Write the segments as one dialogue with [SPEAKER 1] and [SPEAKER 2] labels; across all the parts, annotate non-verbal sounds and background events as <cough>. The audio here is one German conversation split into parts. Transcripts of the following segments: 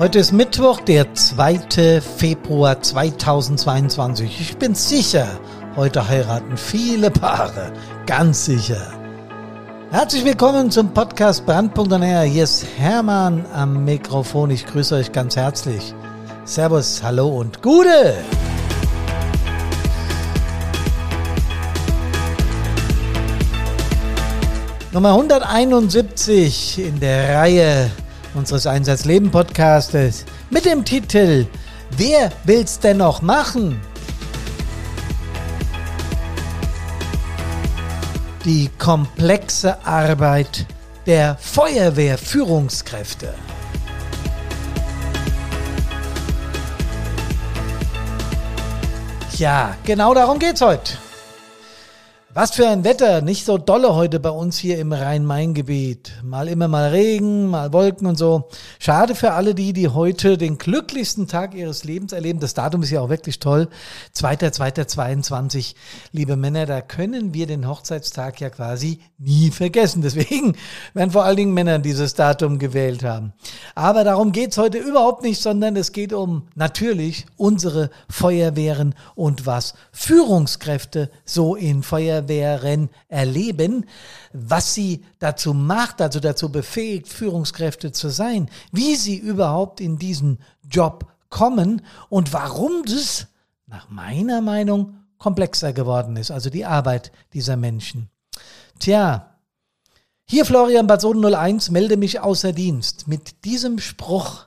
[SPEAKER 1] Heute ist Mittwoch, der 2. Februar 2022. Ich bin sicher, heute heiraten viele Paare. Ganz sicher. Herzlich willkommen zum Podcast und Hier ist Hermann am Mikrofon. Ich grüße euch ganz herzlich. Servus, hallo und Gute! Nummer 171 in der Reihe unseres Einsatzleben Podcastes mit dem Titel Wer will's denn noch machen? Die komplexe Arbeit der Feuerwehrführungskräfte. Ja, genau darum geht's heute. Was für ein Wetter, nicht so dolle heute bei uns hier im Rhein-Main-Gebiet. Mal immer mal Regen, mal Wolken und so. Schade für alle die, die heute den glücklichsten Tag ihres Lebens erleben. Das Datum ist ja auch wirklich toll. 2.2.22. Liebe Männer, da können wir den Hochzeitstag ja quasi nie vergessen. Deswegen werden vor allen Dingen Männer dieses Datum gewählt haben. Aber darum geht's heute überhaupt nicht, sondern es geht um natürlich unsere Feuerwehren und was Führungskräfte so in Feuerwehren Feuerwehren erleben, was sie dazu macht, also dazu befähigt, Führungskräfte zu sein, wie sie überhaupt in diesen Job kommen und warum das nach meiner Meinung komplexer geworden ist, also die Arbeit dieser Menschen. Tja, hier Florian Bad 01, melde mich außer Dienst. Mit diesem Spruch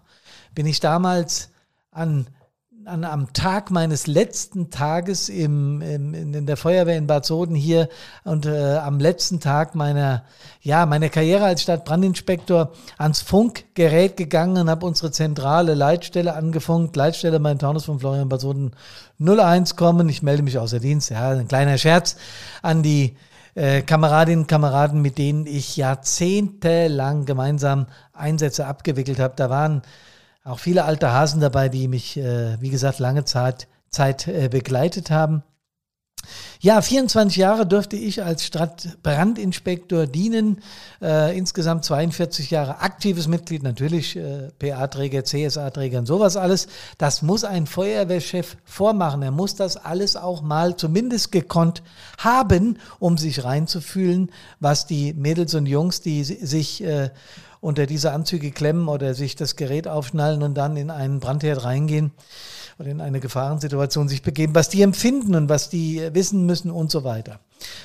[SPEAKER 1] bin ich damals an an, am Tag meines letzten Tages im, im, in der Feuerwehr in Bad Soden hier und äh, am letzten Tag meiner, ja, meiner Karriere als Stadtbrandinspektor ans Funkgerät gegangen und habe unsere zentrale Leitstelle angefunkt. Leitstelle mein Taunus von Florian Bad Soden 01 kommen. Ich melde mich außer Dienst. Ja, ein kleiner Scherz an die äh, Kameradinnen und Kameraden, mit denen ich jahrzehntelang gemeinsam Einsätze abgewickelt habe. Da waren auch viele alte Hasen dabei, die mich, äh, wie gesagt, lange Zeit, Zeit äh, begleitet haben. Ja, 24 Jahre durfte ich als Stadtbrandinspektor dienen. Äh, insgesamt 42 Jahre aktives Mitglied, natürlich äh, PA-Träger, CSA-Träger und sowas alles. Das muss ein Feuerwehrchef vormachen. Er muss das alles auch mal zumindest gekonnt haben, um sich reinzufühlen, was die Mädels und Jungs, die sich äh, unter diese Anzüge klemmen oder sich das Gerät aufschnallen und dann in einen Brandherd reingehen oder in eine Gefahrensituation sich begeben, was die empfinden und was die wissen müssen und so weiter.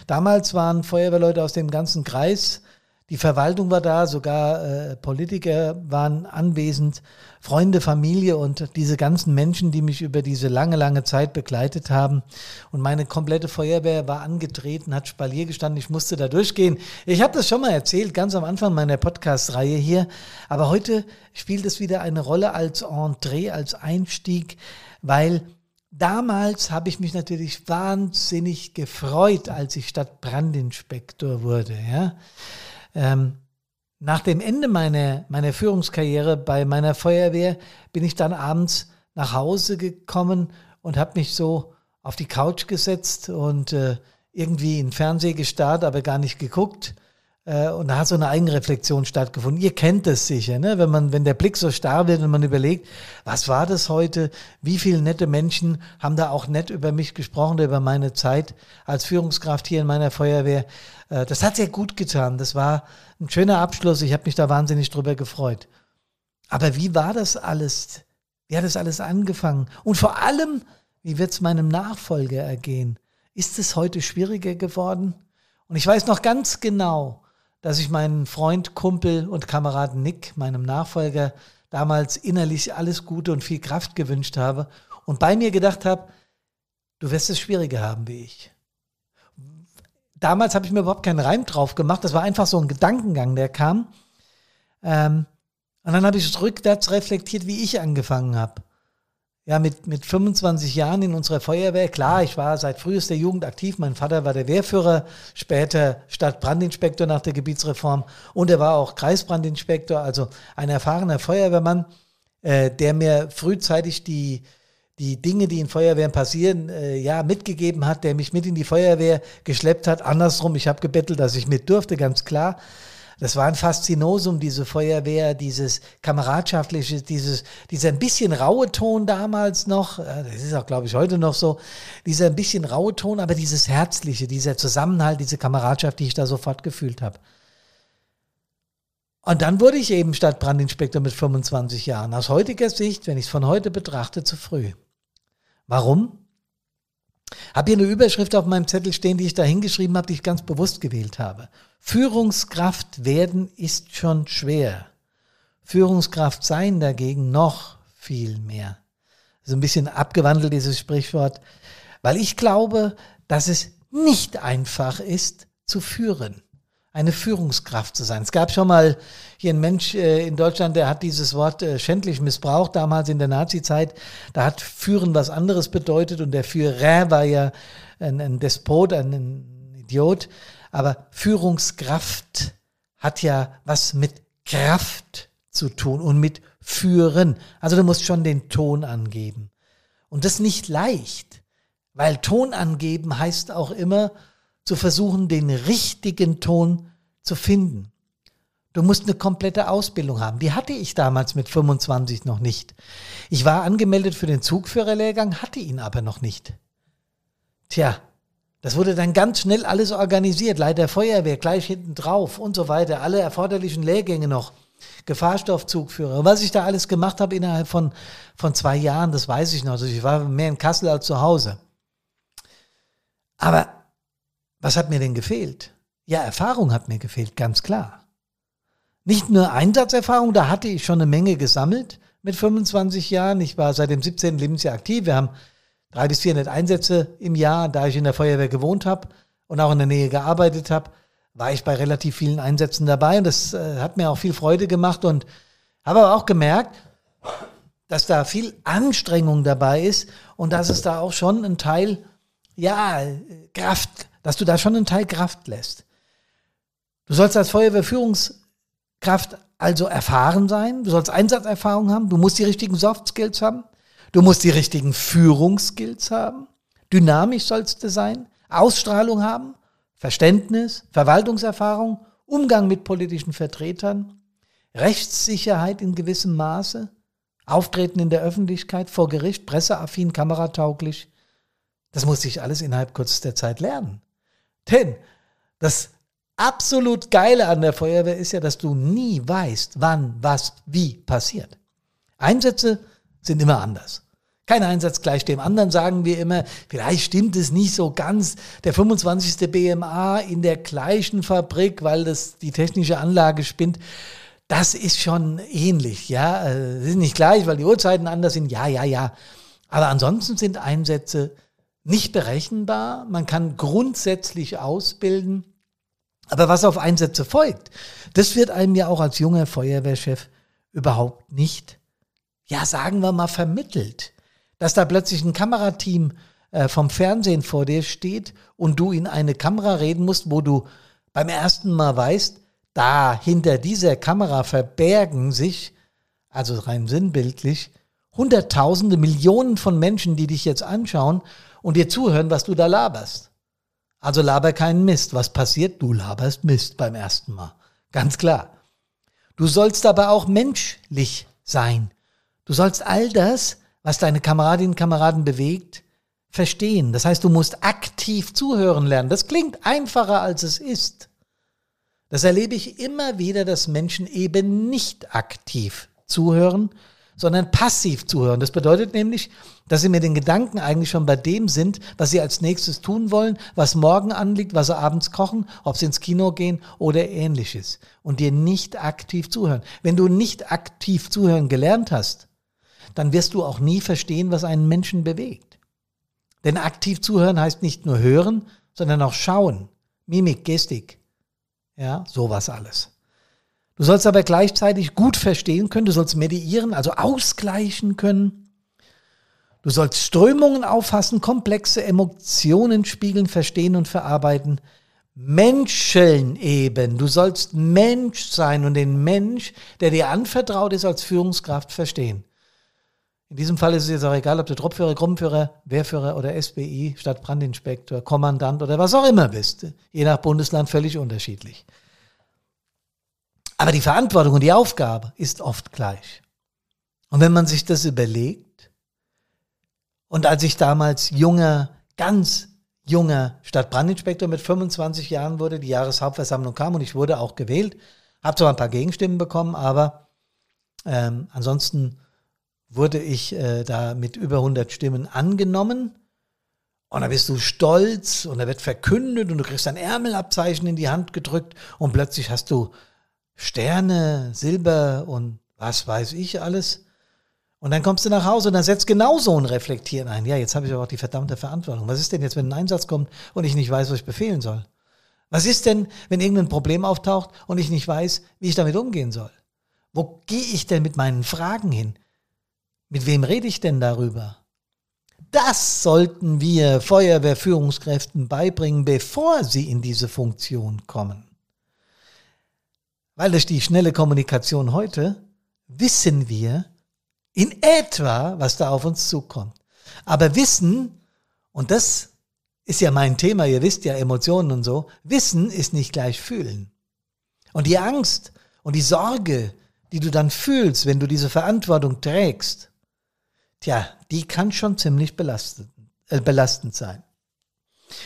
[SPEAKER 1] Damals waren Feuerwehrleute aus dem ganzen Kreis die Verwaltung war da, sogar äh, Politiker waren anwesend, Freunde, Familie und diese ganzen Menschen, die mich über diese lange, lange Zeit begleitet haben. Und meine komplette Feuerwehr war angetreten, hat Spalier gestanden, ich musste da durchgehen. Ich habe das schon mal erzählt, ganz am Anfang meiner Podcast-Reihe hier. Aber heute spielt es wieder eine Rolle als Entree, als Einstieg, weil Damals habe ich mich natürlich wahnsinnig gefreut, als ich Stadtbrandinspektor wurde. Ja. Ähm, nach dem Ende meiner, meiner Führungskarriere bei meiner Feuerwehr bin ich dann abends nach Hause gekommen und habe mich so auf die Couch gesetzt und äh, irgendwie in den Fernseher gestarrt, aber gar nicht geguckt. Äh, und da hat so eine Eigenreflexion stattgefunden. Ihr kennt das sicher, ne? wenn, man, wenn der Blick so starr wird und man überlegt, was war das heute? Wie viele nette Menschen haben da auch nett über mich gesprochen, über meine Zeit als Führungskraft hier in meiner Feuerwehr. Äh, das hat sehr gut getan. Das war ein schöner Abschluss. Ich habe mich da wahnsinnig drüber gefreut. Aber wie war das alles? Wie hat das alles angefangen? Und vor allem, wie wird es meinem Nachfolger ergehen? Ist es heute schwieriger geworden? Und ich weiß noch ganz genau, dass ich meinen Freund, Kumpel und Kameraden Nick, meinem Nachfolger, damals innerlich alles Gute und viel Kraft gewünscht habe und bei mir gedacht habe, du wirst es schwieriger haben wie ich. Damals habe ich mir überhaupt keinen Reim drauf gemacht, das war einfach so ein Gedankengang, der kam. Ähm, und dann habe ich rückwärts reflektiert, wie ich angefangen habe ja, mit, mit 25 Jahren in unserer Feuerwehr. Klar, ich war seit frühester Jugend aktiv. Mein Vater war der Wehrführer, später Stadtbrandinspektor nach der Gebietsreform und er war auch Kreisbrandinspektor, also ein erfahrener Feuerwehrmann, äh, der mir frühzeitig die, die Dinge, die in Feuerwehren passieren, äh, ja, mitgegeben hat, der mich mit in die Feuerwehr geschleppt hat. Andersrum, ich habe gebettelt, dass ich mit durfte, ganz klar. Das war ein Faszinosum, diese Feuerwehr, dieses kameradschaftliche, dieses, dieser ein bisschen raue Ton damals noch, das ist auch, glaube ich, heute noch so, dieser ein bisschen raue Ton, aber dieses Herzliche, dieser Zusammenhalt, diese Kameradschaft, die ich da sofort gefühlt habe. Und dann wurde ich eben Stadtbrandinspektor mit 25 Jahren. Aus heutiger Sicht, wenn ich es von heute betrachte, zu früh. Warum? Habe hier eine Überschrift auf meinem Zettel stehen, die ich da hingeschrieben habe, die ich ganz bewusst gewählt habe. Führungskraft werden ist schon schwer. Führungskraft sein dagegen noch viel mehr. So ein bisschen abgewandelt dieses Sprichwort, weil ich glaube, dass es nicht einfach ist zu führen eine Führungskraft zu sein. Es gab schon mal hier einen Mensch äh, in Deutschland, der hat dieses Wort äh, schändlich missbraucht, damals in der Nazi-Zeit. Da hat Führen was anderes bedeutet und der Führer war ja ein, Despot, ein Idiot. Aber Führungskraft hat ja was mit Kraft zu tun und mit Führen. Also du musst schon den Ton angeben. Und das nicht leicht, weil Ton angeben heißt auch immer, zu versuchen, den richtigen Ton zu finden. Du musst eine komplette Ausbildung haben. Die hatte ich damals mit 25 noch nicht. Ich war angemeldet für den Zugführerlehrgang, hatte ihn aber noch nicht. Tja, das wurde dann ganz schnell alles organisiert. Leiter Feuerwehr gleich hinten drauf und so weiter. Alle erforderlichen Lehrgänge noch. Gefahrstoffzugführer. Was ich da alles gemacht habe innerhalb von, von zwei Jahren, das weiß ich noch. Also ich war mehr in Kassel als zu Hause. Aber was hat mir denn gefehlt? Ja, Erfahrung hat mir gefehlt, ganz klar. Nicht nur Einsatzerfahrung, da hatte ich schon eine Menge gesammelt mit 25 Jahren. Ich war seit dem 17. Lebensjahr aktiv. Wir haben drei bis 400 Einsätze im Jahr, da ich in der Feuerwehr gewohnt habe und auch in der Nähe gearbeitet habe, war ich bei relativ vielen Einsätzen dabei und das äh, hat mir auch viel Freude gemacht und habe aber auch gemerkt, dass da viel Anstrengung dabei ist und dass es da auch schon ein Teil, ja, Kraft dass du da schon einen Teil Kraft lässt. Du sollst als Feuerwehrführungskraft also erfahren sein, du sollst Einsatzerfahrung haben, du musst die richtigen Soft Skills haben, du musst die richtigen Führungsskills haben, dynamisch sollst du sein, Ausstrahlung haben, Verständnis, Verwaltungserfahrung, Umgang mit politischen Vertretern, Rechtssicherheit in gewissem Maße, Auftreten in der Öffentlichkeit, vor Gericht, presseaffin, kameratauglich. Das musste ich alles innerhalb kürzester Zeit lernen. Denn das absolut Geile an der Feuerwehr ist ja, dass du nie weißt, wann, was, wie passiert. Einsätze sind immer anders. Kein Einsatz gleich dem anderen, sagen wir immer. Vielleicht stimmt es nicht so ganz. Der 25. BMA in der gleichen Fabrik, weil das die technische Anlage spinnt. Das ist schon ähnlich, ja. Es ist nicht gleich, weil die Uhrzeiten anders sind. Ja, ja, ja. Aber ansonsten sind Einsätze nicht berechenbar. Man kann grundsätzlich ausbilden. Aber was auf Einsätze folgt, das wird einem ja auch als junger Feuerwehrchef überhaupt nicht, ja, sagen wir mal, vermittelt. Dass da plötzlich ein Kamerateam äh, vom Fernsehen vor dir steht und du in eine Kamera reden musst, wo du beim ersten Mal weißt, da hinter dieser Kamera verbergen sich, also rein sinnbildlich, Hunderttausende, Millionen von Menschen, die dich jetzt anschauen und dir zuhören, was du da laberst. Also laber keinen Mist. Was passiert? Du laberst Mist beim ersten Mal. Ganz klar. Du sollst aber auch menschlich sein. Du sollst all das, was deine Kameradinnen und Kameraden bewegt, verstehen. Das heißt, du musst aktiv zuhören lernen. Das klingt einfacher, als es ist. Das erlebe ich immer wieder, dass Menschen eben nicht aktiv zuhören, sondern passiv zuhören. Das bedeutet nämlich, dass sie mit den Gedanken eigentlich schon bei dem sind, was sie als nächstes tun wollen, was morgen anliegt, was sie abends kochen, ob sie ins Kino gehen oder ähnliches. Und dir nicht aktiv zuhören. Wenn du nicht aktiv zuhören gelernt hast, dann wirst du auch nie verstehen, was einen Menschen bewegt. Denn aktiv zuhören heißt nicht nur hören, sondern auch schauen. Mimik, Gestik. Ja, sowas alles. Du sollst aber gleichzeitig gut verstehen können, du sollst mediieren, also ausgleichen können. Du sollst Strömungen auffassen, komplexe Emotionen spiegeln, verstehen und verarbeiten. Menschen eben. Du sollst Mensch sein und den Mensch, der dir anvertraut ist, als Führungskraft verstehen. In diesem Fall ist es jetzt auch egal, ob du Truppführer, Gruppenführer, Wehrführer oder SBI, Stadtbrandinspektor, Kommandant oder was auch immer bist. Je nach Bundesland völlig unterschiedlich. Aber die Verantwortung und die Aufgabe ist oft gleich. Und wenn man sich das überlegt, und als ich damals junger, ganz junger Stadtbrandinspektor mit 25 Jahren wurde, die Jahreshauptversammlung kam und ich wurde auch gewählt, habe zwar ein paar Gegenstimmen bekommen, aber ähm, ansonsten wurde ich äh, da mit über 100 Stimmen angenommen. Und da bist du stolz und da wird verkündet und du kriegst ein Ärmelabzeichen in die Hand gedrückt und plötzlich hast du Sterne, Silber und was weiß ich alles. Und dann kommst du nach Hause und dann setzt genau so ein Reflektieren ein. Ja, jetzt habe ich aber auch die verdammte Verantwortung. Was ist denn jetzt, wenn ein Einsatz kommt und ich nicht weiß, was ich befehlen soll? Was ist denn, wenn irgendein Problem auftaucht und ich nicht weiß, wie ich damit umgehen soll? Wo gehe ich denn mit meinen Fragen hin? Mit wem rede ich denn darüber? Das sollten wir Feuerwehrführungskräften beibringen, bevor sie in diese Funktion kommen. Weil durch die schnelle Kommunikation heute wissen wir, in etwa, was da auf uns zukommt. Aber Wissen, und das ist ja mein Thema, ihr wisst ja Emotionen und so, Wissen ist nicht gleich fühlen. Und die Angst und die Sorge, die du dann fühlst, wenn du diese Verantwortung trägst, tja, die kann schon ziemlich belastend, äh, belastend sein.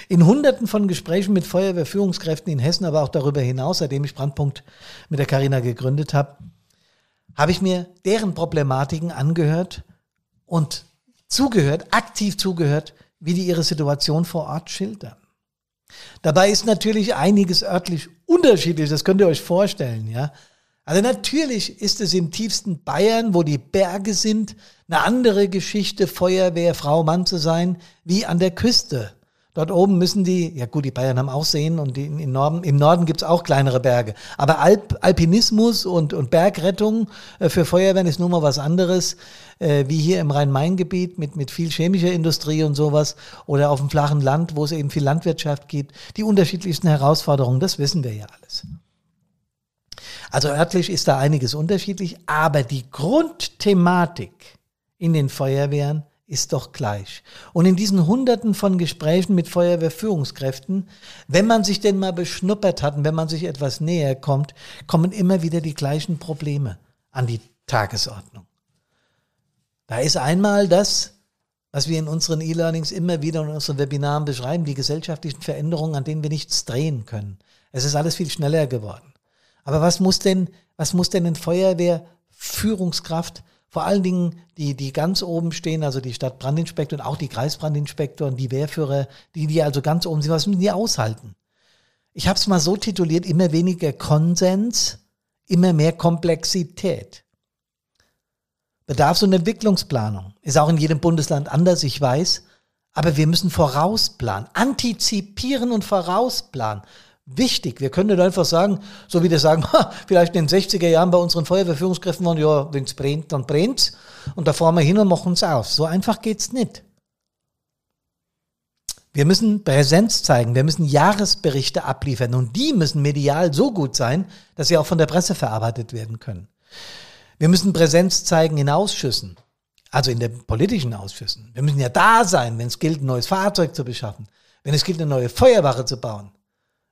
[SPEAKER 1] In hunderten von Gesprächen mit Feuerwehrführungskräften in Hessen, aber auch darüber hinaus, seitdem ich Brandpunkt mit der Carina gegründet habe, habe ich mir deren Problematiken angehört und zugehört, aktiv zugehört, wie die ihre Situation vor Ort schildern. Dabei ist natürlich einiges örtlich unterschiedlich, das könnt ihr euch vorstellen, ja. Also natürlich ist es im tiefsten Bayern, wo die Berge sind, eine andere Geschichte, Feuerwehr, Frau, Mann zu sein, wie an der Küste. Dort oben müssen die, ja gut, die Bayern haben auch Seen und die, in Norden, im Norden gibt's auch kleinere Berge. Aber Alp, Alpinismus und, und Bergrettung äh, für Feuerwehren ist nun mal was anderes, äh, wie hier im Rhein-Main-Gebiet mit, mit viel chemischer Industrie und sowas oder auf dem flachen Land, wo es eben viel Landwirtschaft gibt. Die unterschiedlichsten Herausforderungen, das wissen wir ja alles. Also örtlich ist da einiges unterschiedlich, aber die Grundthematik in den Feuerwehren ist doch gleich. Und in diesen Hunderten von Gesprächen mit Feuerwehrführungskräften, wenn man sich denn mal beschnuppert hat und wenn man sich etwas näher kommt, kommen immer wieder die gleichen Probleme an die Tagesordnung. Da ist einmal das, was wir in unseren E-Learnings immer wieder in unseren Webinaren beschreiben, die gesellschaftlichen Veränderungen, an denen wir nichts drehen können. Es ist alles viel schneller geworden. Aber was muss denn, was muss denn ein Feuerwehrführungskraft vor allen Dingen die, die ganz oben stehen, also die Stadtbrandinspektor und auch die Kreisbrandinspektoren, die Wehrführer, die, die also ganz oben sind, was müssen die aushalten? Ich habe es mal so tituliert, immer weniger Konsens, immer mehr Komplexität. Bedarfs- und Entwicklungsplanung ist auch in jedem Bundesland anders, ich weiß, aber wir müssen vorausplanen, antizipieren und vorausplanen wichtig. Wir können nicht einfach sagen, so wie wir sagen, <laughs> vielleicht in den 60er Jahren bei unseren Feuerwehrführungskräften waren, ja, wenn es brennt, dann brennt's. Und da fahren wir hin und machen es aus. So einfach geht's nicht. Wir müssen Präsenz zeigen, wir müssen Jahresberichte abliefern und die müssen medial so gut sein, dass sie auch von der Presse verarbeitet werden können. Wir müssen Präsenz zeigen in Ausschüssen, also in den politischen Ausschüssen. Wir müssen ja da sein, wenn es gilt, ein neues Fahrzeug zu beschaffen, wenn es gilt, eine neue Feuerwache zu bauen,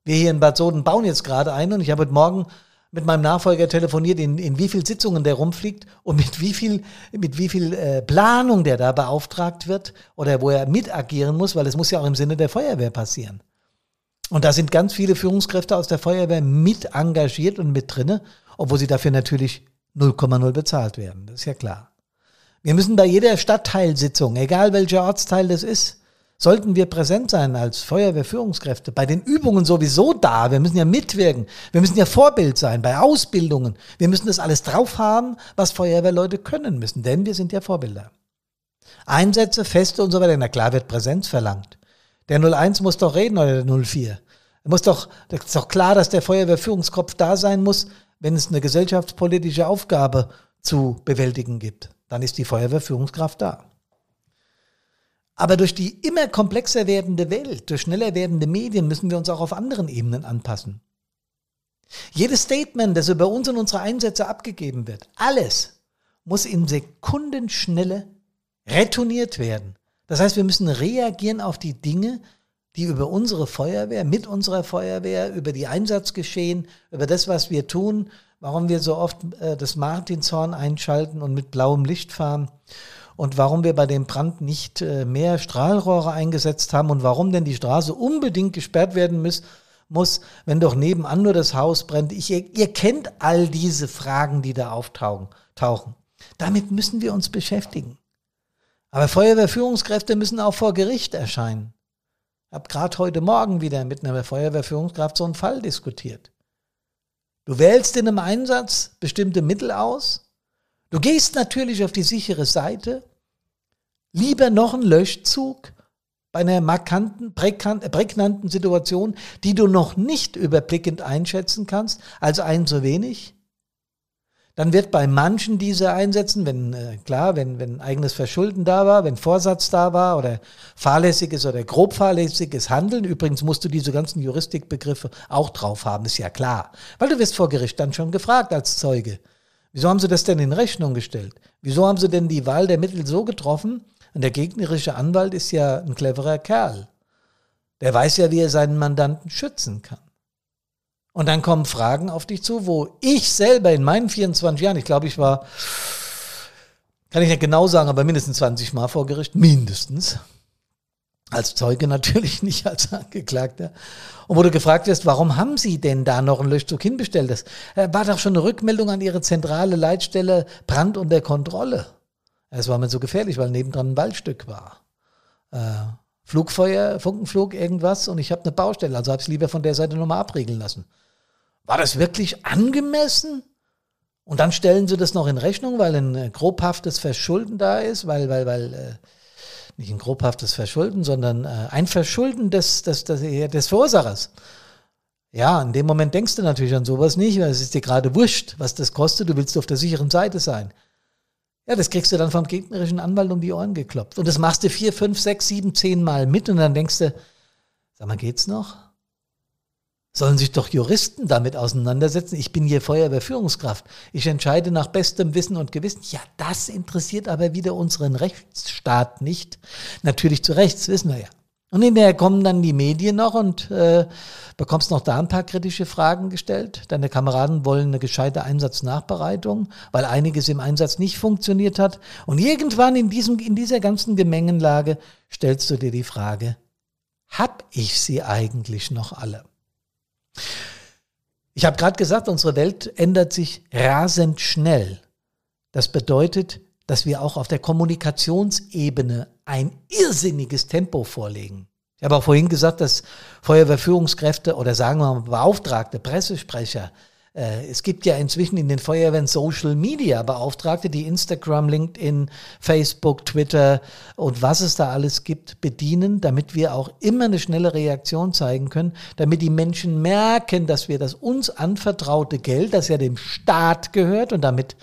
[SPEAKER 1] wir hier in Bad Soden bauen jetzt gerade einen und ich habe heute Morgen mit meinem Nachfolger telefoniert, in, in wie viel Sitzungen der rumfliegt und mit wie viel, mit wie viel äh, Planung der da beauftragt wird oder wo er mit agieren muss, weil es muss ja auch im Sinne der Feuerwehr passieren. Und da sind ganz viele Führungskräfte aus der Feuerwehr mit engagiert und mit drinne, obwohl sie dafür natürlich 0,0 bezahlt werden. Das ist ja klar. Wir müssen bei jeder Stadtteilsitzung, egal welcher Ortsteil das ist, sollten wir präsent sein als Feuerwehrführungskräfte, bei den Übungen sowieso da. Wir müssen ja mitwirken. Wir müssen ja Vorbild sein bei Ausbildungen. Wir müssen das alles drauf haben, was Feuerwehrleute können müssen, denn wir sind ja Vorbilder. Einsätze, Feste und so weiter, na klar wird Präsenz verlangt. Der 01 muss doch reden oder der 04. Muss doch, das ist doch klar, dass der Feuerwehrführungskopf da sein muss, wenn es eine gesellschaftspolitische Aufgabe zu bewältigen gibt. Dann ist die Feuerwehrführungskraft da. Aber durch die immer komplexer werdende Welt, durch schneller werdende Medien müssen wir uns auch auf anderen Ebenen anpassen. Jedes Statement, das über uns und unsere Einsätze abgegeben wird, alles muss in Sekundenschnelle retourniert werden. Das heißt, wir müssen reagieren auf die Dinge, die über unsere Feuerwehr, mit unserer Feuerwehr, über die Einsatzgeschehen, über das, was wir tun, warum wir so oft äh, das Martinshorn einschalten und mit blauem Licht fahren und warum wir bei dem Brand nicht äh, mehr Strahlrohre eingesetzt haben und warum denn die Straße unbedingt gesperrt werden muss, muss wenn doch nebenan nur das Haus brennt. Ich, ihr, ihr kennt all diese Fragen, die da auftauchen. Tauchen. Damit müssen wir uns beschäftigen. Aber Feuerwehrführungskräfte müssen auch vor Gericht erscheinen. Ich habe gerade heute Morgen wieder mit einer Feuerwehrführungskraft so einen Fall diskutiert. Du wählst in einem Einsatz bestimmte Mittel aus. Du gehst natürlich auf die sichere Seite. Lieber noch ein Löschzug bei einer markanten, prägnanten Situation, die du noch nicht überblickend einschätzen kannst, als ein zu wenig. Dann wird bei manchen diese einsetzen, wenn, äh, klar, wenn, wenn eigenes Verschulden da war, wenn Vorsatz da war oder fahrlässiges oder grob fahrlässiges Handeln. Übrigens musst du diese ganzen Juristikbegriffe auch drauf haben, ist ja klar. Weil du wirst vor Gericht dann schon gefragt als Zeuge. Wieso haben sie das denn in Rechnung gestellt? Wieso haben sie denn die Wahl der Mittel so getroffen? Und der gegnerische Anwalt ist ja ein cleverer Kerl. Der weiß ja, wie er seinen Mandanten schützen kann. Und dann kommen Fragen auf dich zu, wo ich selber in meinen 24 Jahren, ich glaube, ich war, kann ich nicht genau sagen, aber mindestens 20 Mal vor Gericht, mindestens. Als Zeuge natürlich, <laughs> nicht als Angeklagter. Und wo du gefragt wirst, warum haben Sie denn da noch einen Löschzug hinbestellt? Das äh, war doch schon eine Rückmeldung an Ihre zentrale Leitstelle Brand unter Kontrolle. Es war mir so gefährlich, weil nebendran ein Waldstück war. Äh, Flugfeuer, Funkenflug, irgendwas und ich habe eine Baustelle, also habe ich es lieber von der Seite nochmal abriegeln lassen. War das wirklich angemessen? Und dann stellen sie das noch in Rechnung, weil ein äh, grobhaftes Verschulden da ist, weil, weil, weil, äh, nicht ein grobhaftes Verschulden, sondern äh, ein Verschulden des, des, des, des Verursachers. Ja, in dem Moment denkst du natürlich an sowas nicht, weil es ist dir gerade wurscht, was das kostet, du willst auf der sicheren Seite sein. Ja, das kriegst du dann vom gegnerischen Anwalt um die Ohren geklopft. Und das machst du vier, fünf, sechs, sieben, zehn Mal mit und dann denkst du, sag mal, geht's noch? Sollen sich doch Juristen damit auseinandersetzen? Ich bin hier Feuerwehrführungskraft. Ich entscheide nach bestem Wissen und Gewissen. Ja, das interessiert aber wieder unseren Rechtsstaat nicht. Natürlich zu Rechts, wissen wir ja. Und hinterher kommen dann die Medien noch und äh, bekommst noch da ein paar kritische Fragen gestellt. Deine Kameraden wollen eine gescheite Einsatznachbereitung, weil einiges im Einsatz nicht funktioniert hat. Und irgendwann in, diesem, in dieser ganzen Gemengenlage stellst du dir die Frage, hab ich sie eigentlich noch alle? Ich habe gerade gesagt, unsere Welt ändert sich rasend schnell. Das bedeutet, dass wir auch auf der Kommunikationsebene ein irrsinniges Tempo vorlegen. Ich habe auch vorhin gesagt, dass Feuerwehrführungskräfte oder sagen wir mal Beauftragte, Pressesprecher äh, es gibt ja inzwischen in den Feuerwehren Social Media Beauftragte, die Instagram, LinkedIn, Facebook, Twitter und was es da alles gibt, bedienen, damit wir auch immer eine schnelle Reaktion zeigen können, damit die Menschen merken, dass wir das uns anvertraute Geld, das ja dem Staat gehört und damit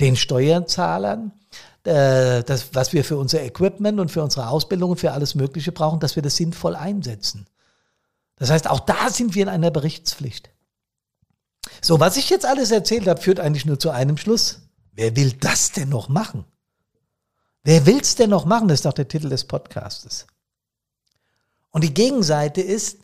[SPEAKER 1] den Steuerzahlern, äh, das, was wir für unser Equipment und für unsere Ausbildung und für alles Mögliche brauchen, dass wir das sinnvoll einsetzen. Das heißt, auch da sind wir in einer Berichtspflicht. So, was ich jetzt alles erzählt habe, führt eigentlich nur zu einem Schluss. Wer will das denn noch machen? Wer will es denn noch machen? Das ist doch der Titel des Podcastes. Und die Gegenseite ist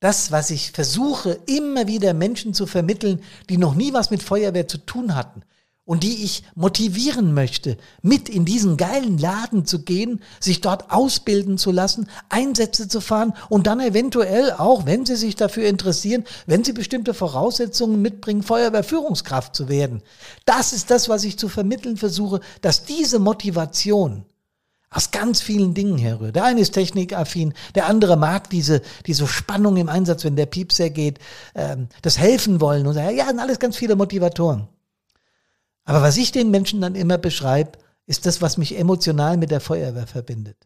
[SPEAKER 1] das, was ich versuche, immer wieder Menschen zu vermitteln, die noch nie was mit Feuerwehr zu tun hatten, und die ich motivieren möchte, mit in diesen geilen Laden zu gehen, sich dort ausbilden zu lassen, Einsätze zu fahren und dann eventuell auch, wenn sie sich dafür interessieren, wenn sie bestimmte Voraussetzungen mitbringen, Feuerwehrführungskraft zu werden. Das ist das, was ich zu vermitteln versuche, dass diese Motivation aus ganz vielen Dingen herrührt. Der eine ist technikaffin, der andere mag diese, diese Spannung im Einsatz, wenn der Piepser geht, ähm, das helfen wollen und ja, sind alles ganz viele Motivatoren. Aber was ich den Menschen dann immer beschreibe, ist das, was mich emotional mit der Feuerwehr verbindet.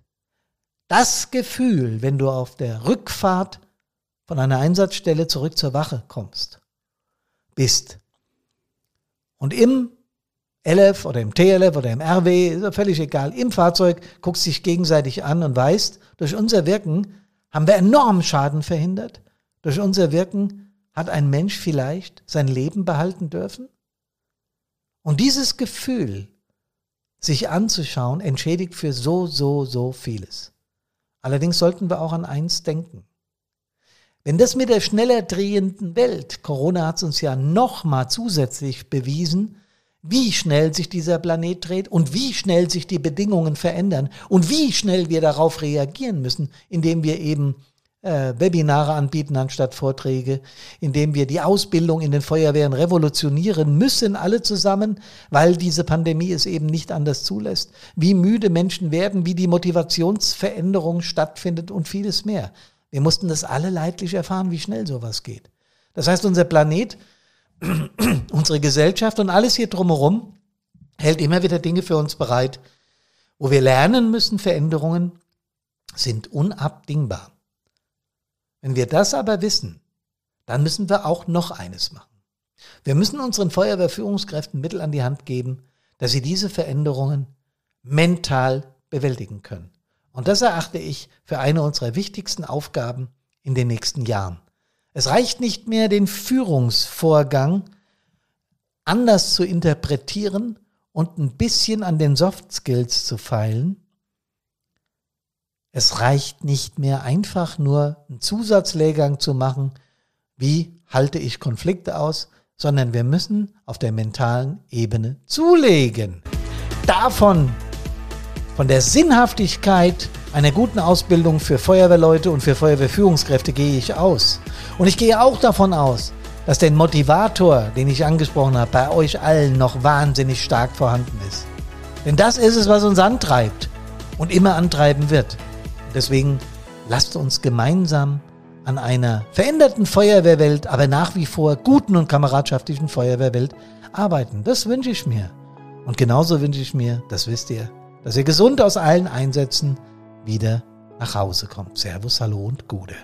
[SPEAKER 1] Das Gefühl, wenn du auf der Rückfahrt von einer Einsatzstelle zurück zur Wache kommst, bist und im LF oder im TLF oder im RW, ist ja völlig egal, im Fahrzeug guckst dich gegenseitig an und weißt, durch unser Wirken haben wir enormen Schaden verhindert. Durch unser Wirken hat ein Mensch vielleicht sein Leben behalten dürfen. Und dieses Gefühl, sich anzuschauen, entschädigt für so, so, so vieles. Allerdings sollten wir auch an eins denken. Wenn das mit der schneller drehenden Welt, Corona hat es uns ja nochmal zusätzlich bewiesen, wie schnell sich dieser Planet dreht und wie schnell sich die Bedingungen verändern und wie schnell wir darauf reagieren müssen, indem wir eben äh, Webinare anbieten anstatt Vorträge, indem wir die Ausbildung in den Feuerwehren revolutionieren müssen, alle zusammen, weil diese Pandemie es eben nicht anders zulässt, wie müde Menschen werden, wie die Motivationsveränderung stattfindet und vieles mehr. Wir mussten das alle leidlich erfahren, wie schnell sowas geht. Das heißt, unser Planet <clears throat> unsere Gesellschaft und alles hier drumherum hält immer wieder Dinge für uns bereit, wo wir lernen müssen, Veränderungen sind unabdingbar. Wenn wir das aber wissen, dann müssen wir auch noch eines machen. Wir müssen unseren Feuerwehrführungskräften Mittel an die Hand geben, dass sie diese Veränderungen mental bewältigen können. Und das erachte ich für eine unserer wichtigsten Aufgaben in den nächsten Jahren. Es reicht nicht mehr, den Führungsvorgang anders zu interpretieren und ein bisschen an den Soft Skills zu feilen. Es reicht nicht mehr einfach nur einen Zusatzlehrgang zu machen, wie halte ich Konflikte aus, sondern wir müssen auf der mentalen Ebene zulegen. Davon, von der Sinnhaftigkeit einer guten Ausbildung für Feuerwehrleute und für Feuerwehrführungskräfte gehe ich aus. Und ich gehe auch davon aus, dass der Motivator, den ich angesprochen habe, bei euch allen noch wahnsinnig stark vorhanden ist. Denn das ist es, was uns antreibt und immer antreiben wird. Deswegen lasst uns gemeinsam an einer veränderten Feuerwehrwelt, aber nach wie vor guten und kameradschaftlichen Feuerwehrwelt arbeiten. Das wünsche ich mir. Und genauso wünsche ich mir, das wisst ihr, dass ihr gesund aus allen Einsätzen wieder nach Hause kommt. Servus, Hallo und Gude.